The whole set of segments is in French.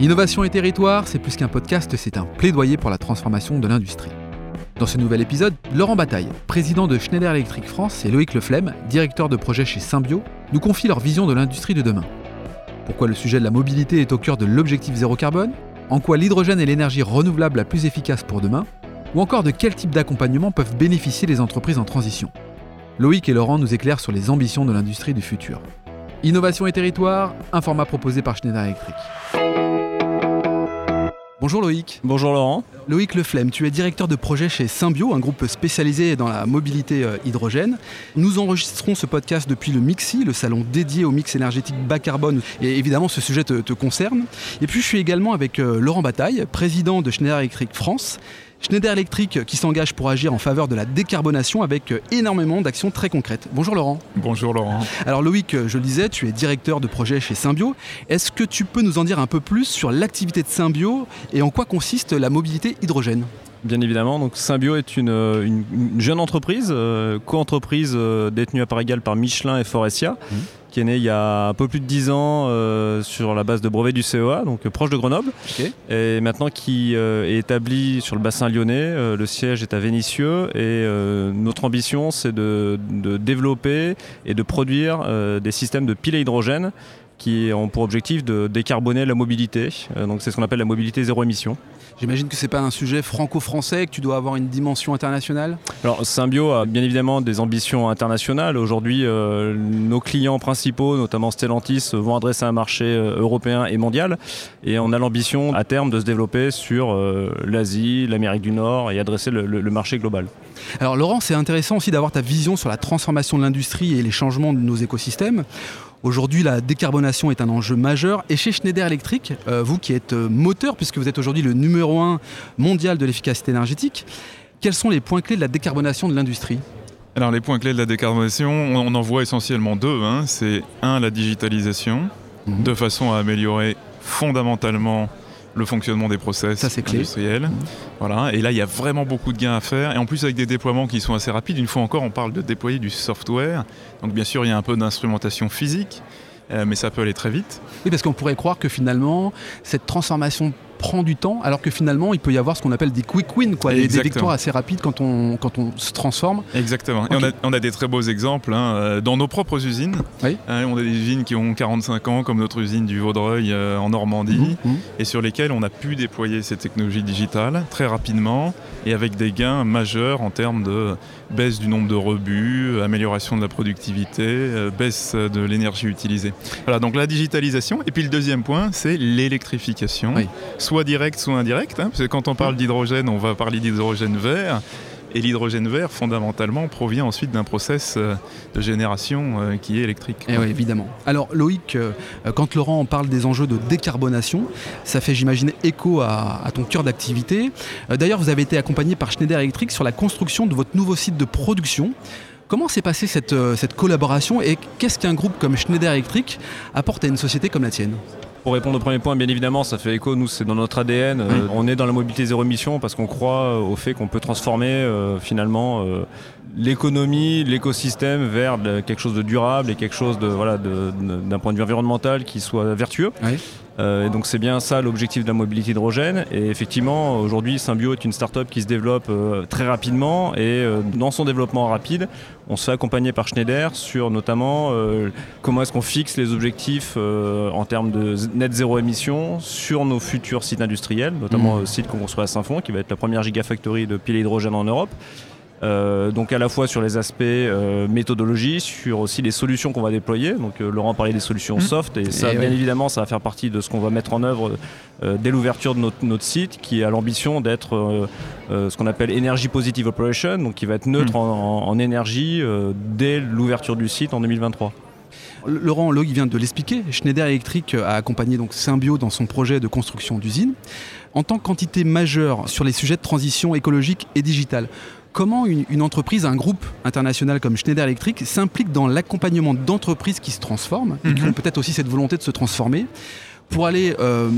Innovation et territoire, c'est plus qu'un podcast, c'est un plaidoyer pour la transformation de l'industrie. Dans ce nouvel épisode, Laurent Bataille, président de Schneider Electric France, et Loïc Leflemme, directeur de projet chez Symbio, nous confient leur vision de l'industrie de demain. Pourquoi le sujet de la mobilité est au cœur de l'objectif zéro carbone? En quoi l'hydrogène est l'énergie renouvelable la plus efficace pour demain? Ou encore de quel type d'accompagnement peuvent bénéficier les entreprises en transition? Loïc et Laurent nous éclairent sur les ambitions de l'industrie du futur. Innovation et territoire, un format proposé par Schneider Electric. Bonjour Loïc. Bonjour Laurent. Loïc Leflemme, tu es directeur de projet chez Symbio, un groupe spécialisé dans la mobilité euh, hydrogène. Nous enregistrons ce podcast depuis le Mixi, le salon dédié au mix énergétique bas carbone. Et évidemment, ce sujet te, concerne. Et puis, je suis également avec euh, Laurent Bataille, président de Schneider Electric France. Schneider Electric qui s'engage pour agir en faveur de la décarbonation avec euh, énormément d'actions très concrètes. Bonjour Laurent. Bonjour Laurent. Alors Loïc, euh, je le disais, tu es directeur de projet chez Symbio. Est-ce que tu peux nous en dire un peu plus sur l'activité de Symbio et en quoi consiste la mobilité hydrogène? Bien évidemment, donc Symbio est une, euh, jeune entreprise, co-entreprise détenue à part égale par Michelin et Forestia. Mmh qui est né il y a un peu plus de 10 ans euh, sur la base de brevet du CEA, donc euh, proche de Grenoble, et maintenant qui euh, est établi sur le bassin lyonnais. le siège est à Vénissieux et notre ambition c'est de, de, développer et de produire des systèmes de piles à hydrogène qui ont pour objectif de décarboner la mobilité. donc c'est ce qu'on appelle la mobilité zéro émission. J'imagine que ce n'est pas un sujet franco-français, que tu dois avoir une dimension internationale Alors Symbio a bien évidemment des ambitions internationales. Aujourd'hui, euh, nos clients principaux, notamment Stellantis, vont adresser un marché euh, européen et mondial. Et on a l'ambition à terme de se développer sur euh, l'Asie, l'Amérique du Nord et adresser le marché global. Alors Laurent, c'est intéressant aussi d'avoir ta vision sur la transformation de l'industrie et les changements de nos écosystèmes. Aujourd'hui, la décarbonation est un enjeu majeur. Et chez Schneider Electric, euh, vous qui êtes euh, moteur, puisque vous êtes aujourd'hui le numéro un mondial de l'efficacité énergétique, quels sont les points clés de la décarbonation de l'industrie? Alors les points clés de la décarbonation, on en voit essentiellement deux. Hein. C'est un, la digitalisation, mhm. de façon à améliorer fondamentalement le fonctionnement des process industriels. Mmh. Voilà. Et là, il y a vraiment beaucoup de gains à faire. Et en plus, avec des déploiements qui sont assez rapides, une fois encore, on parle de déployer du software. Donc, bien sûr, il y a un peu d'instrumentation physique, euh, mais ça peut aller très vite. Oui, parce qu'on pourrait croire que finalement, cette transformation prend du temps, alors que finalement, il peut y avoir ce qu'on appelle des quick wins, quoi, des, victoires assez rapides quand on, quand on se transforme. Exactement. Et on a, des très beaux exemples hein, euh, dans nos propres usines. Hein, on a des usines qui ont 45 ans, comme notre usine du Vaudreuil euh, en Normandie, mmh, mmh. et sur lesquelles on a pu déployer ces technologies digitales très rapidement et avec des gains majeurs en termes de baisse du nombre de rebuts, amélioration de la productivité, euh, baisse de l'énergie utilisée. Voilà, donc la digitalisation. Et puis le deuxième point, c'est l'électrification, soit directe, soit indirecte. Hein, parce que quand on parle d'hydrogène, on va parler d'hydrogène vert. Et l'hydrogène vert, fondamentalement, provient ensuite d'un process euh, de génération euh, qui est électrique. Et eh oui, évidemment. Alors, Loïc, euh, quand Laurent parle des enjeux de décarbonation, ça fait, j'imagine, écho à, ton cœur d'activité. D'ailleurs, vous avez été accompagné par Schneider Electric sur la construction de votre nouveau site de production. Comment s'est passée cette, cette collaboration et qu'est-ce qu'un groupe comme Schneider Electric apporte à une société comme la tienne? Pour répondre au premier point, bien évidemment, ça fait écho, nous c'est dans notre ADN. Euh, on est dans la mobilité zéro émission parce qu'on croit euh, au fait qu'on peut transformer euh, finalement l'économie, l'écosystème vers quelque chose de durable et quelque chose de voilà d'un point de vue environnemental qui soit vertueux. Euh, et donc c'est bien ça l'objectif de la mobilité hydrogène. Et effectivement, aujourd'hui, Symbio est une start-up qui se développe euh, très rapidement. Et euh, dans son développement rapide, on se fait accompagner par Schneider sur notamment comment est-ce qu'on fixe les objectifs en termes de net zéro émission sur nos futurs sites industriels, notamment le mmh. site qu'on construit à Saint-Fond, qui va être la première gigafactory de piles hydrogène en Europe. Euh, donc à la fois sur les aspects euh, méthodologie, sur aussi les solutions qu'on va déployer. Donc euh, Laurent parlait des solutions mmh. soft et ça, bien évidemment, ça va faire partie de ce qu'on va mettre en œuvre dès l'ouverture de notre, site, qui a l'ambition d'être ce qu'on appelle Energy Positive Operation, donc qui va être neutre mmh. en, énergie dès l'ouverture du site en 2023. Laurent Log vient de l'expliquer. Schneider Electric a accompagné donc Symbio dans son projet de construction d'usine. En tant qu'entité majeure sur les sujets de transition écologique et digitale, comment une, entreprise, un groupe international comme Schneider Electric s'implique dans l'accompagnement d'entreprises qui se transforment et qui mhm. ont peut-être aussi cette volonté de se transformer pour aller euh,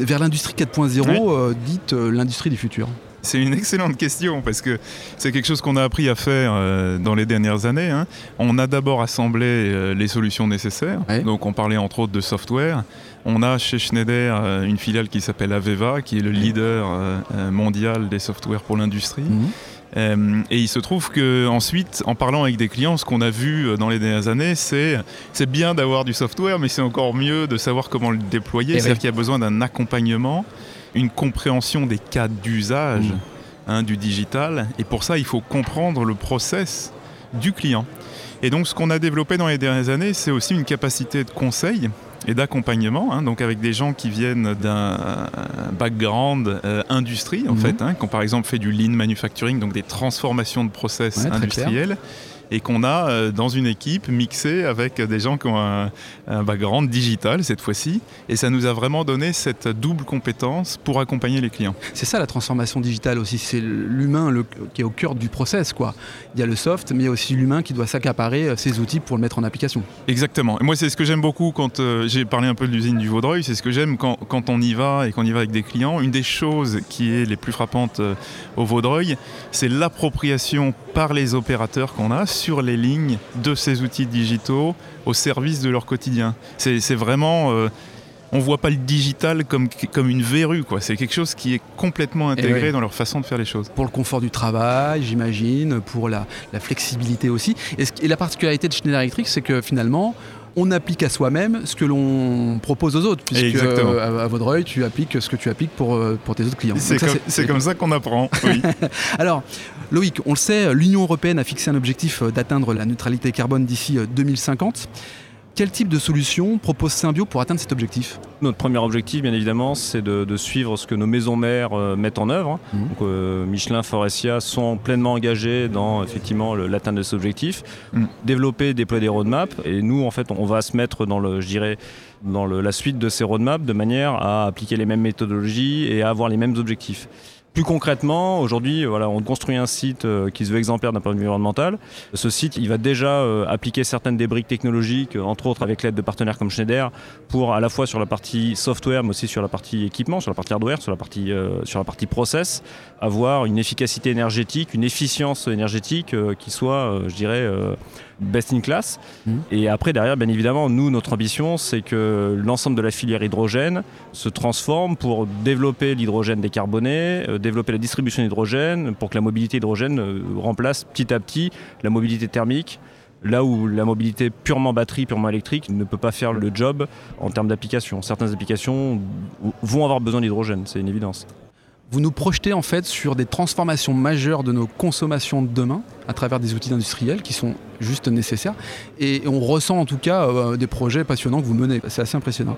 vers l'industrie 4.0, euh, dite euh, l'industrie du futur C'est une excellente question parce que c'est quelque chose qu'on a appris à faire euh, dans les dernières années. Hein. On a d'abord assemblé euh, les solutions nécessaires. Donc on parlait entre autres de software. On a chez Schneider euh, une filiale qui s'appelle Aveva, qui est le leader mondial des softwares pour l'industrie. Mhm. et il se trouve que ensuite, en parlant avec des clients, ce qu'on a vu dans les dernières années, c'est c'est bien d'avoir du software, mais c'est encore mieux de savoir comment le déployer. C'est-à-dire qu'il y a besoin d'un accompagnement une compréhension des cas d'usage mm. hein, du digital. Et pour ça, il faut comprendre le process du client. Et donc, ce qu'on a développé dans les dernières années, c'est aussi une capacité de conseil et d'accompagnement, hein, donc avec des gens qui viennent d'un background euh, industrie, en mm-hmm. fait, hein, qui ont par exemple fait du lean manufacturing, donc des transformations de process industriels et qu'on a euh, dans une équipe mixée avec des gens qui ont un, background digital cette fois-ci. Et ça nous a vraiment donné cette double compétence pour accompagner les clients. C'est ça la transformation digitale aussi, c'est l'humain qui est au cœur du process. Quoi. Il y a le soft, mais il y a aussi l'humain qui doit s'accaparer euh, ces outils pour le mettre en application. Exactement. Et moi, c'est ce que j'aime beaucoup quand euh, j'ai parlé un peu de l'usine du Vaudreuil, c'est ce que j'aime quand, quand, on y va et qu'on y va avec des clients. Une des choses qui est les plus frappantes au Vaudreuil, c'est l'appropriation par les opérateurs qu'on a sur les lignes de ces outils digitaux au service de leur quotidien. C'est vraiment... Euh, on ne voit pas le digital comme, comme une verrue, quoi. C'est quelque chose qui est complètement eh intégré dans leur façon de faire les choses. Pour le confort du travail, j'imagine, pour la, flexibilité aussi. Et, et, la particularité de Schneider Electric, c'est que finalement, on applique à soi-même ce que l'on propose aux autres, puisque euh, à, Vaudreuil, tu appliques ce que tu appliques pour, euh, pour tes autres clients. C'est comme, ça qu'on apprend. Oui. Alors, Loïc, on le sait, l'Union européenne a fixé un objectif euh, d'atteindre la neutralité carbone d'ici 2050. Quel type de solution propose Symbio pour atteindre cet objectif Notre premier objectif, bien évidemment, c'est de, suivre ce que nos maisons mères euh, mettent en œuvre. Mhm. Donc, euh, Michelin, Forestia sont pleinement engagés dans effectivement l'atteinte de cet objectif. Mhm. Développer, déployer des roadmaps. Et nous, en fait, on va se mettre dans le, je dirais, dans la suite de ces roadmaps de manière à appliquer les mêmes méthodologies et à avoir les mêmes objectifs. Plus concrètement, aujourd'hui, voilà, on construit un site euh, qui se veut exemplaire d'un point de vue environnemental. Ce site, il va déjà euh, appliquer certaines des briques technologiques, euh, entre autres avec l'aide de partenaires comme Schneider, pour à la fois sur la partie software, mais aussi sur la partie équipement, sur la partie hardware, sur la partie, sur la partie process, avoir une efficacité énergétique, une efficience énergétique qui soit, je dirais, best in class. Mhm. Et après, derrière, bien évidemment, nous, notre ambition, c'est que l'ensemble de la filière hydrogène se transforme pour développer l'hydrogène décarboné, euh, développer la distribution d'hydrogène, pour que la mobilité hydrogène euh, remplace petit à petit la mobilité thermique. Là où la mobilité purement batterie, purement électrique ne peut pas faire le job en termes d'application. Certaines applications vont avoir besoin d'hydrogène, c'est une évidence vous nous projetez en fait sur des transformations majeures de nos consommations de demain à travers des outils industriels qui sont juste nécessaires. Et on ressent en tout cas euh, des projets passionnants que vous menez. C'est assez impressionnant.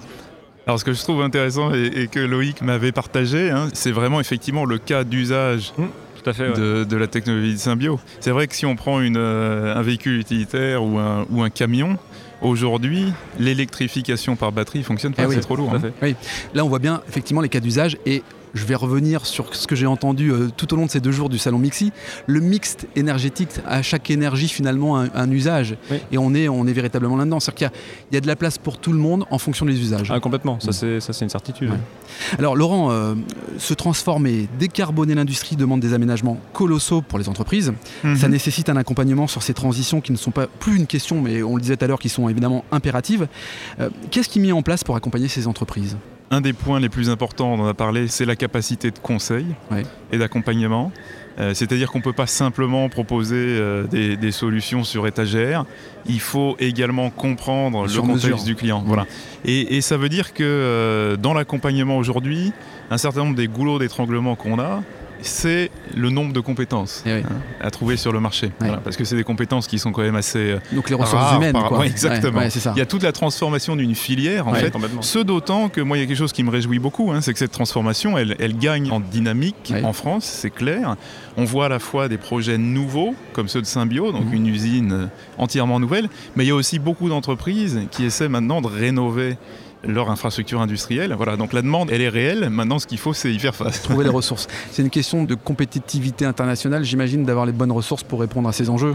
Alors ce que je trouve intéressant et, que Loïc m'avait partagé, hein, c'est vraiment effectivement le cas d'usage. Mmh, de, la technologie de Symbio. C'est vrai que si on prend euh, un véhicule utilitaire ou un, ou un camion, Aujourd'hui, l'électrification par batterie fonctionne pas, eh c'est trop lourd. Hein. Oui. Là, on voit bien effectivement les cas d'usage et je vais revenir sur ce que j'ai entendu euh, tout au long de ces deux jours du salon Mixi. Le mixte énergétique, à chaque énergie finalement un, usage. Et on est, on est véritablement là-dedans. C'est-à-dire qu'il y, a de la place pour tout le monde en fonction des usages. Ah, complètement, ça mm. c'est une certitude. Alors Laurent, euh, se transformer, décarboner l'industrie demande des aménagements colossaux pour les entreprises. Mm-hmm. Ça nécessite un accompagnement sur ces transitions qui ne sont pas plus une question, mais on le disait tout à l'heure, qui sont évidemment impératives. Euh, qu'est-ce qui est mis en place pour accompagner ces entreprises? Un des points les plus importants, on en a parlé, c'est la capacité de conseil et d'accompagnement. Euh, c'est-à-dire qu'on ne peut pas simplement proposer euh, des, solutions sur étagère. Il faut également comprendre le contexte du client. Voilà. Et, ça veut dire que euh, dans l'accompagnement aujourd'hui, un certain nombre des goulots d'étranglement qu'on a, c'est le nombre de compétences eh hein, à trouver sur le marché. parce que c'est des compétences qui sont quand même assez. Euh, Donc les ressources humaines. Quoi. exactement. Il y a toute la transformation d'une filière, en fait. Ce d'autant que moi, il y a quelque chose qui me réjouit beaucoup, hein, c'est que cette transformation, elle, gagne en dynamique en France, c'est clair. On voit à la fois des projets nouveaux, comme ceux de Symbio, donc mhm. une usine entièrement nouvelle, mais il y a aussi beaucoup d'entreprises qui essaient maintenant de rénover leur infrastructure industrielle. Voilà, donc la demande, elle est réelle. Maintenant, ce qu'il faut, c'est y faire face. Trouver les ressources. C'est une question de compétitivité internationale, j'imagine, d'avoir les bonnes ressources pour répondre à ces enjeux.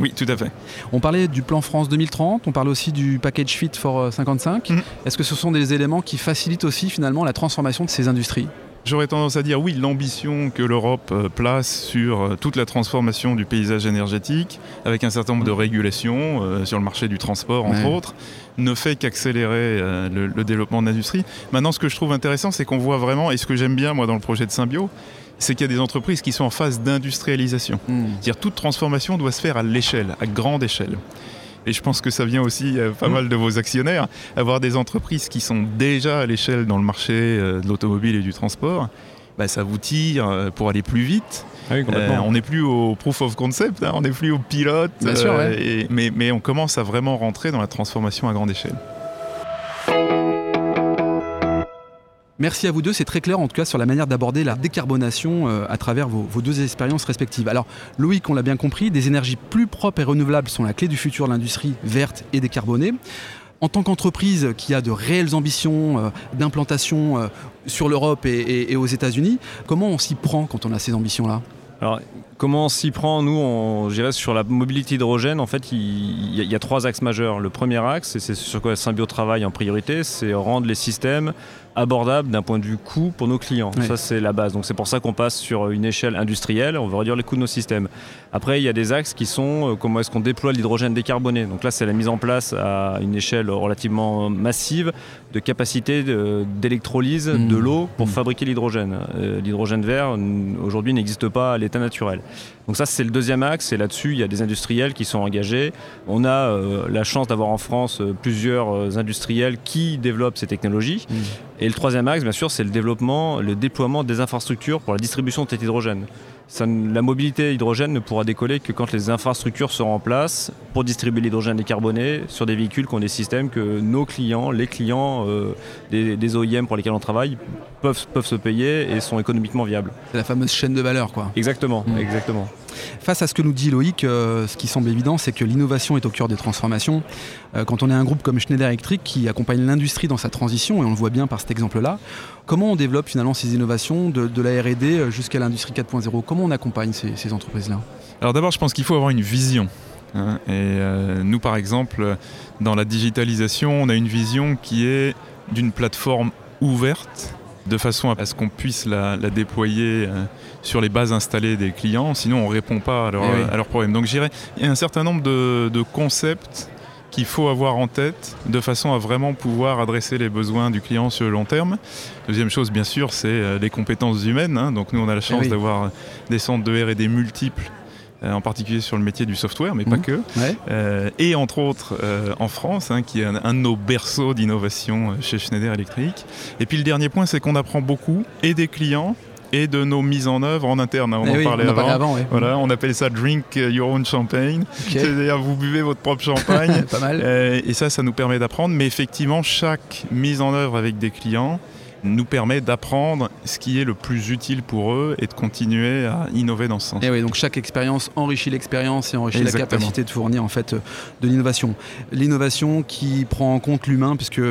Oui, tout à fait. On parlait du plan France 2030, on parle aussi du package Fit for 55. Mm. Est-ce que ce sont des éléments qui facilitent aussi finalement la transformation de ces industries? J'aurais tendance à dire oui, l'ambition que l'Europe euh, place sur euh, toute la transformation du paysage énergétique, avec un certain nombre de régulations euh, sur le marché du transport, entre autres, ne fait qu'accélérer le, développement de l'industrie. Maintenant, ce que je trouve intéressant, c'est qu'on voit vraiment, et ce que j'aime bien moi dans le projet de Symbio, c'est qu'il y a des entreprises qui sont en phase d'industrialisation. Hmm. C'est-à-dire toute transformation doit se faire à l'échelle, à grande échelle et je pense que ça vient aussi euh, pas mmh. mal de vos actionnaires, avoir des entreprises qui sont déjà à l'échelle dans le marché euh, de l'automobile et du transport, bah, ça vous tire euh, pour aller plus vite. Ah on n'est plus au proof of concept, hein, on n'est plus au pilote, mais, mais on commence à vraiment rentrer dans la transformation à grande échelle. Merci à vous deux, c'est très clair en tout cas sur la manière d'aborder la décarbonation euh, à travers vos, deux expériences respectives. Alors Loïc, on l'a bien compris, des énergies plus propres et renouvelables sont la clé du futur de l'industrie verte et décarbonée. En tant qu'entreprise qui a de réelles ambitions euh, d'implantation euh, sur l'Europe et, aux États-Unis, comment on s'y prend quand on a ces ambitions-là? Alors, comment on s'y prend? Nous, on, je dirais sur la mobilité hydrogène, en fait, il, y a, trois axes majeurs. Le premier axe, et c'est sur quoi Symbio travaille en priorité, c'est rendre les systèmes abordable d'un point de vue coût pour nos clients. Ça, c'est la base. Donc, c'est pour ça qu'on passe sur une échelle industrielle. On veut réduire les coûts de nos systèmes. Après, il y a des axes qui sont euh, comment est-ce qu'on déploie l'hydrogène décarboné. Donc là, c'est la mise en place à une échelle relativement massive de capacité d'électrolyse de, mmh. l'eau pour mmh. fabriquer l'hydrogène. Euh, l'hydrogène vert, aujourd'hui, n'existe pas à l'état naturel. Donc ça, c'est le deuxième axe. Et là-dessus, il y a des industriels qui sont engagés. On a euh, la chance d'avoir en France plusieurs industriels qui développent ces technologies. Mmh. Et le troisième axe, bien sûr, c'est le développement, le déploiement des infrastructures pour la distribution de cet hydrogène la mobilité hydrogène ne pourra décoller que quand les infrastructures seront en place pour distribuer l'hydrogène décarboné sur des véhicules qui ont des systèmes que nos clients, les clients euh, des, OIM pour lesquels on travaille, peuvent, peuvent se payer et sont économiquement viables. C'est la fameuse chaîne de valeur, quoi. Exactement, mmh. exactement. Face à ce que nous dit Loïc, euh, ce qui semble évident, c'est que l'innovation est au cœur des transformations. Euh, quand on est un groupe comme Schneider Electric qui accompagne l'industrie dans sa transition, et on le voit bien par cet exemple-là, comment on développe finalement ces innovations de, la RD jusqu'à l'industrie 4.0 Comment on accompagne ces, entreprises-là? Alors d'abord, je pense qu'il faut avoir une vision. Hein. et euh, nous, par exemple, dans la digitalisation, on a une vision qui est d'une plateforme ouverte, de façon à ce qu'on puisse la, déployer euh, sur les bases installées des clients, sinon on ne répond pas à, eh leurs problèmes. Donc j'irais, il y a un certain nombre de, de concepts qu'il faut avoir en tête de façon à vraiment pouvoir adresser les besoins du client sur le long terme. Deuxième chose, bien sûr, c'est euh, les compétences humaines. Hein. Donc nous, on a la chance eh d'avoir des centres de R&D multiples en particulier sur le métier du software, mais pas mmh. que. Euh, et entre autres en France, hein, qui est un, de nos berceaux d'innovation chez Schneider Electric. Et puis le dernier point, c'est qu'on apprend beaucoup et des clients et de nos mises en œuvre en interne. On eh en parlait avant. voilà, on appelle ça drink your own champagne. C'est-à-dire vous buvez votre propre champagne. Pas mal. Euh, et ça, ça nous permet d'apprendre. Mais effectivement, chaque mise en œuvre avec des clients nous permet d'apprendre ce qui est le plus utile pour eux et de continuer à innover dans ce sens. Et oui, donc chaque expérience enrichit l'expérience et enrichit la capacité de fournir en fait de l'innovation. L'innovation qui prend en compte l'humain, puisque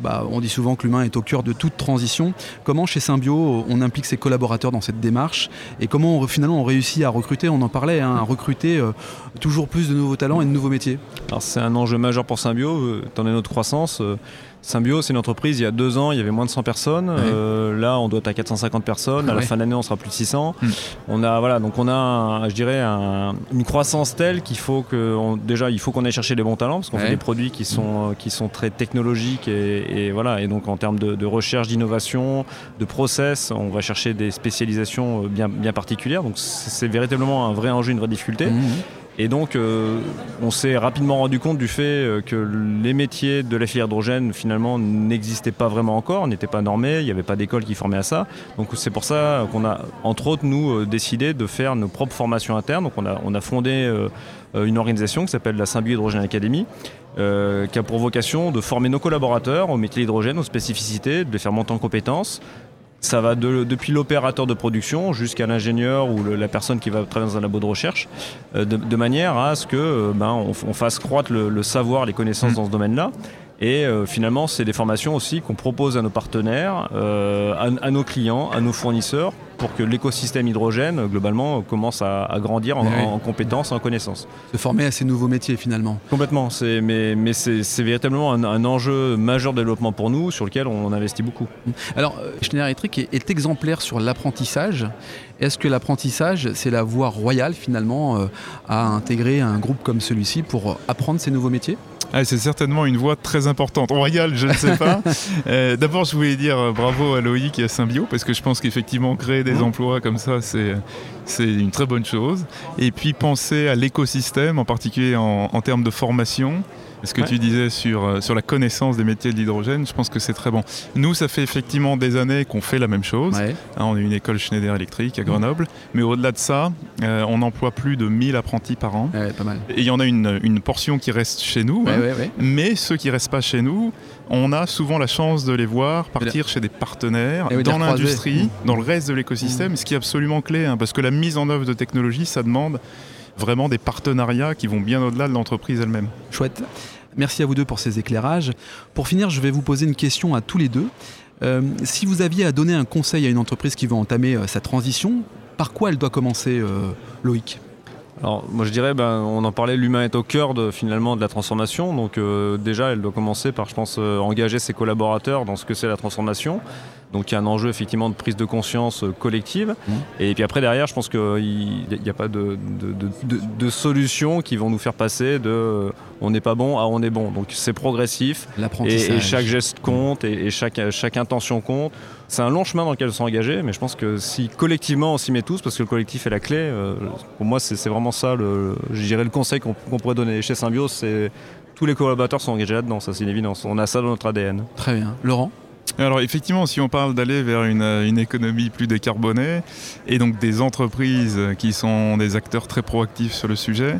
bah, on dit souvent que l'humain est au cœur de toute transition. Comment chez Symbio on implique ses collaborateurs dans cette démarche et comment finalement on réussit à recruter, on en parlait, hein, à recruter euh, toujours plus de nouveaux talents et de nouveaux métiers? Alors c'est un enjeu majeur pour Symbio, euh, étant donné notre croissance. Euh, Symbio, c'est une entreprise, il y a deux ans, il y avait moins de 100 personnes. Euh, là, on doit être à 450 personnes. À la fin de l'année, on sera plus de 600. Hmm. On a, voilà, donc on a, je dirais, une croissance telle qu'il faut que, déjà, il faut qu'on aille chercher des bons talents parce qu'on fait des produits qui sont, qui sont très technologiques et, voilà. Et donc, en termes de, recherche, d'innovation, de process, on va chercher des spécialisations bien, bien particulières. Donc, c'est véritablement un vrai enjeu, une vraie difficulté. Hmm. Et donc, euh, on s'est rapidement rendu compte du fait euh, que les métiers de la filière hydrogène, finalement, n'existaient pas vraiment encore, n'étaient pas normés, il n'y avait pas d'école qui formait à ça. Donc, c'est pour ça qu'on a, entre autres, nous, euh, décidé de faire nos propres formations internes. Donc, on a, on a fondé une organisation qui s'appelle la Symbio Hydrogène Academy, qui a pour vocation de former nos collaborateurs au métier d'hydrogène, aux spécificités, de les faire monter en compétences, ça va depuis l'opérateur de production jusqu'à l'ingénieur ou la personne qui va travailler dans un labo de recherche, euh, de, manière à ce que euh, ben, on, fasse croître le, savoir, les connaissances mm. dans ce domaine-là. Et euh, finalement, c'est des formations aussi qu'on propose à nos partenaires, à, nos clients, à nos fournisseurs, pour que l'écosystème hydrogène, globalement, commence à, grandir en, compétences, en connaissances. Se former à ces nouveaux métiers finalement. Complètement, mais, mais c'est véritablement un, enjeu majeur de développement pour nous sur lequel on investit beaucoup. Alors, euh, Schneider Electric est, est exemplaire sur l'apprentissage. Est-ce que l'apprentissage, c'est la voie royale finalement euh, à intégrer un groupe comme celui-ci pour apprendre ces nouveaux métiers? Ah, c'est certainement une voie très importante. Royale, je ne sais pas. Euh, d'abord, je voulais dire bravo à Loïc et à Symbio, parce que je pense qu'effectivement, créer des mmh. emplois comme ça, c'est, une très bonne chose. Et puis, penser à l'écosystème, en particulier en termes de formation ce que tu disais sur, euh, sur la connaissance des métiers de l'hydrogène, je pense que c'est très bon. Nous, ça fait effectivement des années qu'on fait la même chose. Hein, on est une école Schneider Electric à Grenoble, mais au-delà de ça, euh, on emploie plus de 1000 apprentis par an. pas mal. Et il y en a une, une, portion qui reste chez nous, hein. mais ceux qui restent pas chez nous, on a souvent la chance de les voir partir chez des partenaires dans l'industrie, mmh. dans le reste de l'écosystème, mmh. ce qui est absolument clé, hein, parce que la mise en œuvre de technologies, ça demande vraiment des partenariats qui vont bien au-delà de l'entreprise elle-même. Chouette. Merci à vous deux pour ces éclairages. Pour finir, je vais vous poser une question à tous les deux. Euh, si vous aviez à donner un conseil à une entreprise qui veut entamer euh, sa transition, par quoi elle doit commencer, euh, Loïc? Alors moi je dirais, ben, on en parlait, l'humain est au cœur de, finalement de la transformation. Donc déjà, elle doit commencer par, je pense, engager ses collaborateurs dans ce que c'est la transformation. Donc il y a un enjeu effectivement de prise de conscience euh, collective. Mmh. Et puis après derrière, je pense qu'il n'y a pas de, de, solutions qui vont nous faire passer de euh, on n'est pas bon à on est bon. Donc c'est progressif. Et, chaque geste compte et, chaque, chaque intention compte. C'est un long chemin dans lequel on s'engager, mais je pense que si collectivement on s'y met tous, parce que le collectif est la clé, euh, pour moi c'est vraiment ça, le, je dirais le conseil qu'on pourrait donner chez Symbiose, c'est tous les collaborateurs sont engagés là-dedans, ça c'est une évidence. On a ça dans notre ADN. Très bien. Laurent? Alors effectivement, si on parle d'aller vers une, une, économie plus décarbonée et donc des entreprises qui sont des acteurs très proactifs sur le sujet,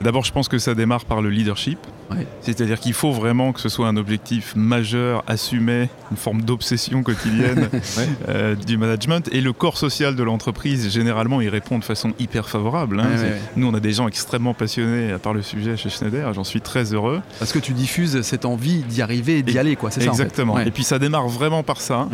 D'abord, je pense que ça démarre par le leadership. C'est-à-dire qu'il faut vraiment que ce soit un objectif majeur, assumé, une forme d'obsession quotidienne euh, du management. Et le corps social de l'entreprise, généralement, il répond de façon hyper favorable. Hein. Nous, on a des gens extrêmement passionnés par le sujet chez Schneider. J'en suis très heureux. Parce que tu diffuses cette envie d'y arriver et d'y aller, quoi. C'est ça. Exactement. Et puis ça démarre vraiment par ça.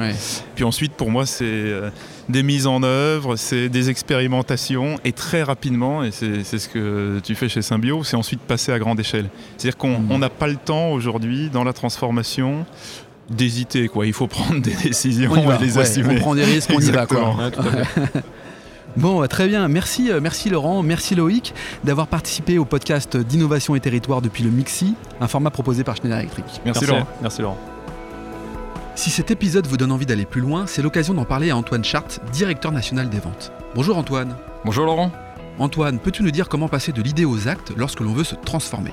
Puis ensuite, pour moi, c'est euh, des mises en œuvre, c'est des expérimentations et très rapidement, et c'est ce que tu fais chez Symbio, c'est ensuite passer à grande échelle. C'est-à-dire qu'on mmh. n'a pas le temps aujourd'hui dans la transformation d'hésiter quoi. Il faut prendre des décisions et les assumer. On prend des risques, on y va quoi. Bon, très bien. Merci, euh, merci Laurent, merci Loïc d'avoir participé au podcast d'innovation et territoire depuis le Mixi, un format proposé par Schneider Electric. Merci, Laurent. Merci Laurent. Si cet épisode vous donne envie d'aller plus loin, c'est l'occasion d'en parler à Antoine Chart, directeur national des ventes. Bonjour Antoine. Bonjour Laurent. Antoine, peux-tu nous dire comment passer de l'idée aux actes lorsque l'on veut se transformer?